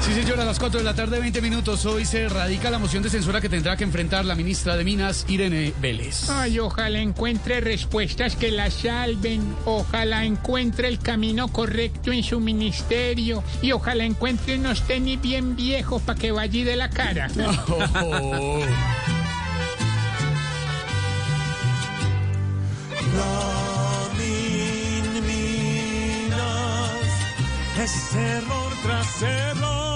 Sí, señora, a las 4 de la tarde, 20 minutos. Hoy se radica la moción de censura que tendrá que enfrentar la ministra de Minas, Irene Vélez. Ay, ojalá encuentre respuestas que la salven, ojalá encuentre el camino correcto en su ministerio y ojalá encuentre unos tenis bien viejos para que vaya de la cara. Oh. minas es error tras error.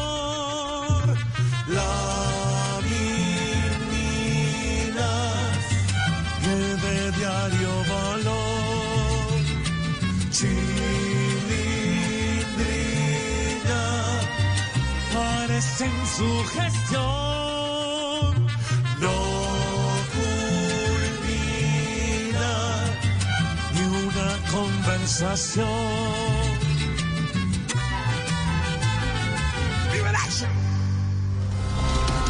En su gestión. No culmina ni una conversación.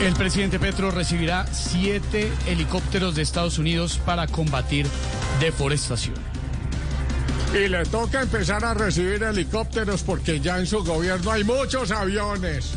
El presidente Petro recibirá siete helicópteros de Estados Unidos para combatir deforestación. Y le toca empezar a recibir helicópteros porque ya en su gobierno hay muchos aviones.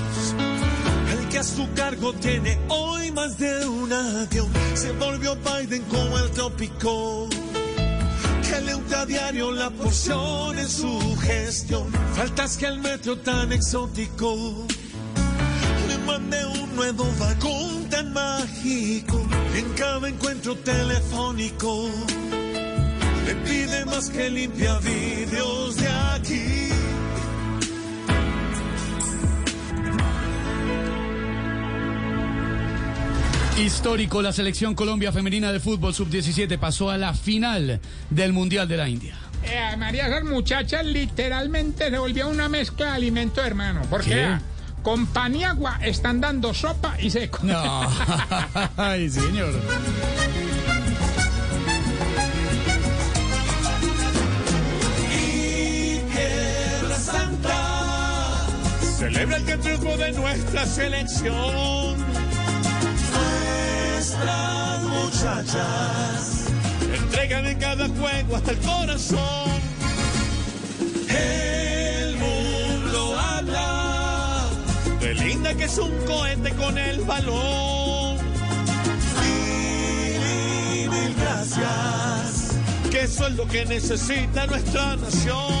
que a su cargo tiene hoy más de un avión. Se volvió Biden como el tópico. Que le unta diario la porción en su gestión. Faltas que el metro tan exótico. Le mande un nuevo vagón tan mágico. En cada encuentro telefónico. Le pide más que limpia vidrios de Histórico, la selección Colombia femenina de fútbol sub-17 pasó a la final del Mundial de la India. Eh, María, esas muchachas literalmente se volvió una mezcla de alimento, hermano. Porque ¿Qué? con pan y agua están dando sopa y seco. No, ay señor. y Tierra Santa. Celebra el triunfo de nuestra selección. Nuestras muchachas entregan en cada juego hasta el corazón. El mundo habla de linda que es un cohete con el balón. Mil y mil gracias, que eso es lo que necesita nuestra nación.